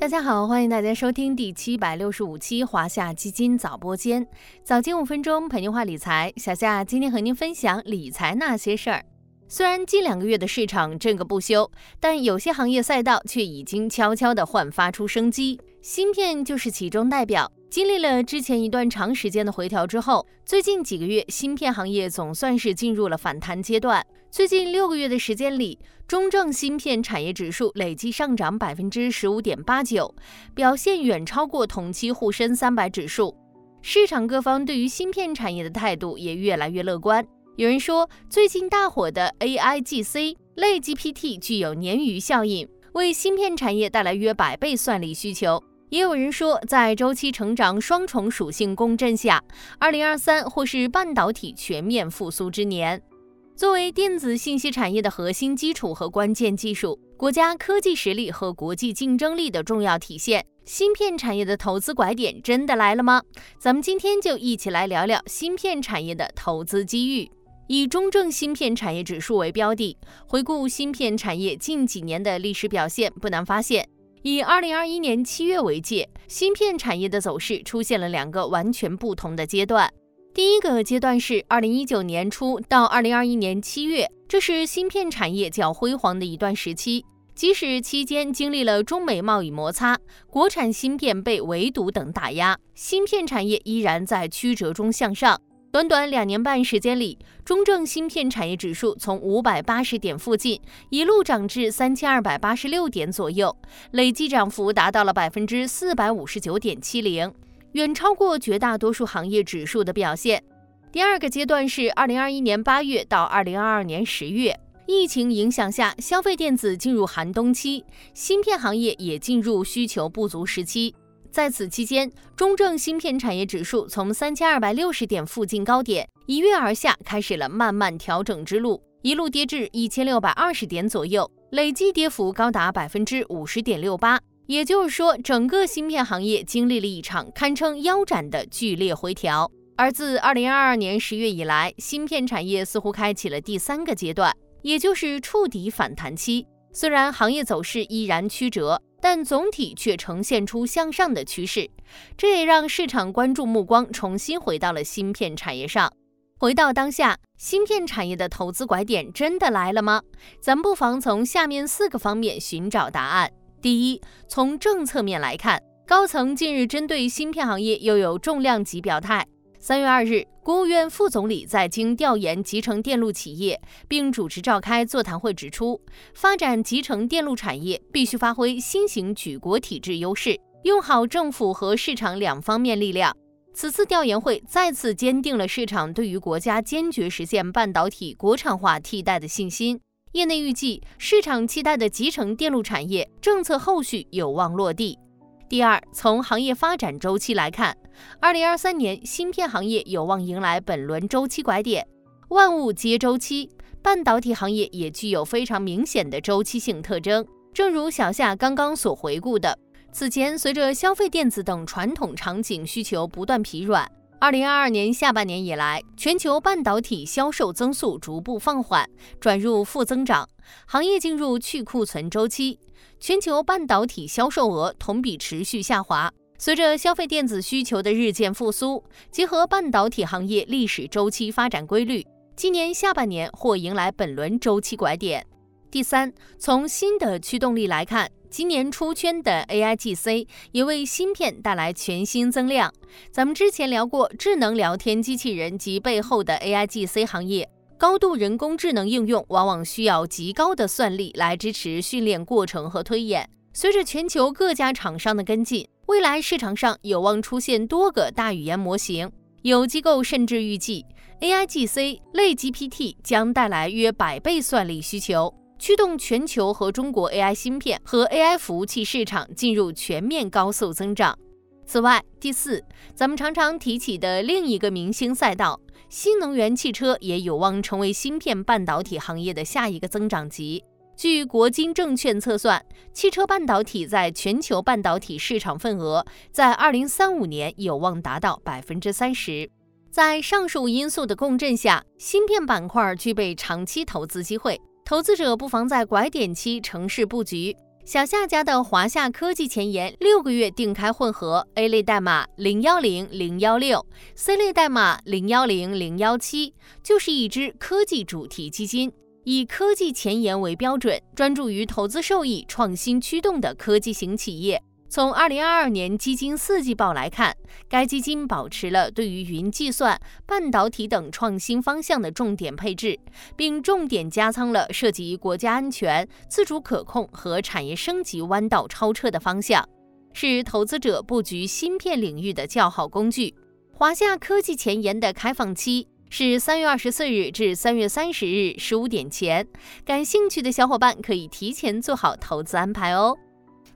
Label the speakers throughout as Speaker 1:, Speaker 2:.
Speaker 1: 大家好，欢迎大家收听第七百六十五期华夏基金早播间，早间五分钟陪您话理财。小夏今天和您分享理财那些事儿。虽然近两个月的市场震个不休，但有些行业赛道却已经悄悄地焕发出生机，芯片就是其中代表。经历了之前一段长时间的回调之后，最近几个月芯片行业总算是进入了反弹阶段。最近六个月的时间里，中证芯片产业指数累计上涨百分之十五点八九，表现远超过同期沪深三百指数。市场各方对于芯片产业的态度也越来越乐观。有人说，最近大火的 AIGC 类 GPT 具有鲶鱼效应，为芯片产业带来约百倍算力需求。也有人说，在周期成长双重属性共振下，二零二三或是半导体全面复苏之年。作为电子信息产业的核心基础和关键技术，国家科技实力和国际竞争力的重要体现，芯片产业的投资拐点真的来了吗？咱们今天就一起来聊聊芯片产业的投资机遇。以中证芯片产业指数为标的，回顾芯片产业近几年的历史表现，不难发现。以二零二一年七月为界，芯片产业的走势出现了两个完全不同的阶段。第一个阶段是二零一九年初到二零二一年七月，这是芯片产业较辉煌的一段时期。即使期间经历了中美贸易摩擦、国产芯片被围堵等打压，芯片产业依然在曲折中向上。短短两年半时间里，中证芯片产业指数从五百八十点附近一路涨至三千二百八十六点左右，累计涨幅达到了百分之四百五十九点七零，远超过绝大多数行业指数的表现。第二个阶段是二零二一年八月到二零二二年十月，疫情影响下，消费电子进入寒冬期，芯片行业也进入需求不足时期。在此期间，中证芯片产业指数从三千二百六十点附近高点一跃而下，开始了慢慢调整之路，一路跌至一千六百二十点左右，累计跌幅高达百分之五十点六八。也就是说，整个芯片行业经历了一场堪称腰斩的剧烈回调。而自二零二二年十月以来，芯片产业似乎开启了第三个阶段，也就是触底反弹期。虽然行业走势依然曲折。但总体却呈现出向上的趋势，这也让市场关注目光重新回到了芯片产业上。回到当下，芯片产业的投资拐点真的来了吗？咱不妨从下面四个方面寻找答案。第一，从政策面来看，高层近日针对芯片行业又有重量级表态。三月二日，国务院副总理在京调研集成电路企业，并主持召开座谈会，指出，发展集成电路产业必须发挥新型举国体制优势，用好政府和市场两方面力量。此次调研会再次坚定了市场对于国家坚决实现半导体国产化替代的信心。业内预计，市场期待的集成电路产业政策后续有望落地。第二，从行业发展周期来看，二零二三年芯片行业有望迎来本轮周期拐点。万物皆周期，半导体行业也具有非常明显的周期性特征。正如小夏刚刚所回顾的，此前随着消费电子等传统场景需求不断疲软，二零二二年下半年以来，全球半导体销售增速逐步放缓，转入负增长，行业进入去库存周期。全球半导体销售额同比持续下滑，随着消费电子需求的日渐复苏，结合半导体行业历史周期发展规律，今年下半年或迎来本轮周期拐点。第三，从新的驱动力来看，今年出圈的 AIGC 也为芯片带来全新增量。咱们之前聊过智能聊天机器人及背后的 AIGC 行业。高度人工智能应用往往需要极高的算力来支持训练过程和推演。随着全球各家厂商的跟进，未来市场上有望出现多个大语言模型。有机构甚至预计，AIGC 类 GPT 将带来约百倍算力需求，驱动全球和中国 AI 芯片和 AI 服务器市场进入全面高速增长。此外，第四，咱们常常提起的另一个明星赛道。新能源汽车也有望成为芯片半导体行业的下一个增长极。据国金证券测算，汽车半导体在全球半导体市场份额在二零三五年有望达到百分之三十。在上述因素的共振下，芯片板块具备长期投资机会，投资者不妨在拐点期城市布局。小夏家的华夏科技前沿六个月定开混合 A 类代码零幺零零幺六，C 类代码零幺零零幺七，就是一支科技主题基金，以科技前沿为标准，专注于投资受益、创新驱动的科技型企业。从二零二二年基金四季报来看，该基金保持了对于云计算、半导体等创新方向的重点配置，并重点加仓了涉及国家安全、自主可控和产业升级弯道超车的方向，是投资者布局芯片领域的较好工具。华夏科技前沿的开放期是三月二十四日至三月三十日十五点前，感兴趣的小伙伴可以提前做好投资安排哦。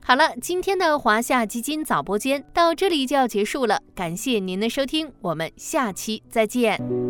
Speaker 1: 好了，今天的华夏基金早播间到这里就要结束了，感谢您的收听，我们下期再见。